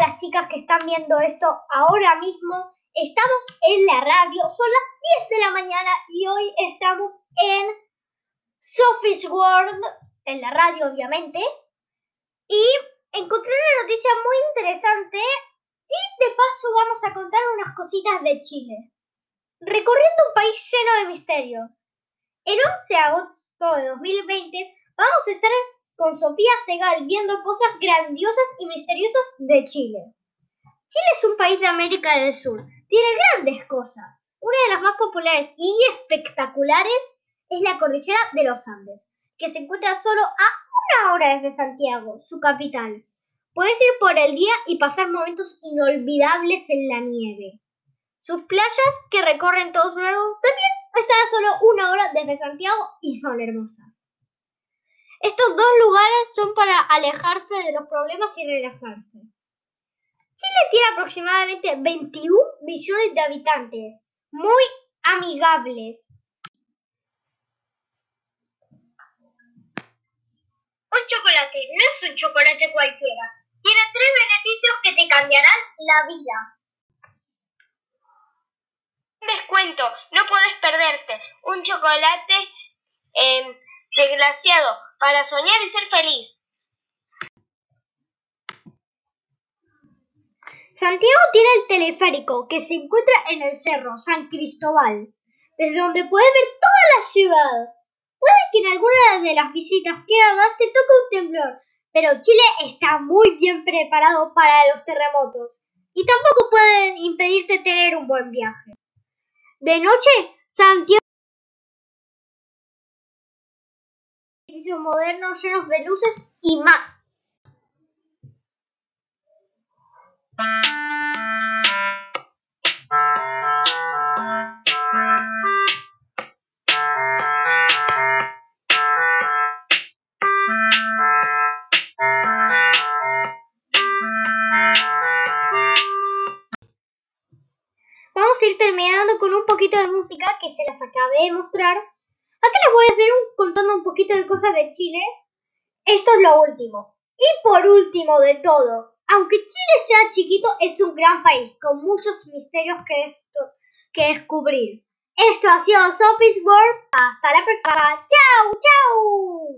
las chicas que están viendo esto ahora mismo. Estamos en la radio, son las 10 de la mañana y hoy estamos en Sophie's World, en la radio obviamente. Y encontré una noticia muy interesante y de paso vamos a contar unas cositas de Chile. Recorriendo un país lleno de misterios. El 11 de agosto de 2020 vamos a estar con Sofía Segal viendo cosas grandiosas y misteriosas de Chile. Chile es un país de América del Sur. Tiene grandes cosas. Una de las más populares y espectaculares es la cordillera de los Andes, que se encuentra solo a una hora desde Santiago, su capital. Puedes ir por el día y pasar momentos inolvidables en la nieve. Sus playas, que recorren todo su largo, también están a solo una hora desde Santiago y son hermosas. Estos dos lugares son para alejarse de los problemas y relajarse. Chile tiene aproximadamente 21 millones de habitantes, muy amigables. Un chocolate no es un chocolate cualquiera. Tiene tres beneficios que te cambiarán la vida. Descuento, no puedes perderte un chocolate eh, desglaciado para soñar y ser feliz. Santiago tiene el teleférico que se encuentra en el cerro San Cristóbal, desde donde puedes ver toda la ciudad. Puede que en alguna de las visitas que hagas te toque un temblor, pero Chile está muy bien preparado para los terremotos y tampoco pueden impedirte tener un buen viaje. De noche, Santiago modernos llenos de luces y más. Vamos a ir terminando con un poquito de música que se las acabé de mostrar. Acá les voy a seguir contando un poquito de cosas de Chile. Esto es lo último. Y por último de todo, aunque Chile sea chiquito, es un gran país con muchos misterios que, esto, que descubrir. Esto ha sido Sophie's World. Hasta la próxima. ¡Chao, chao!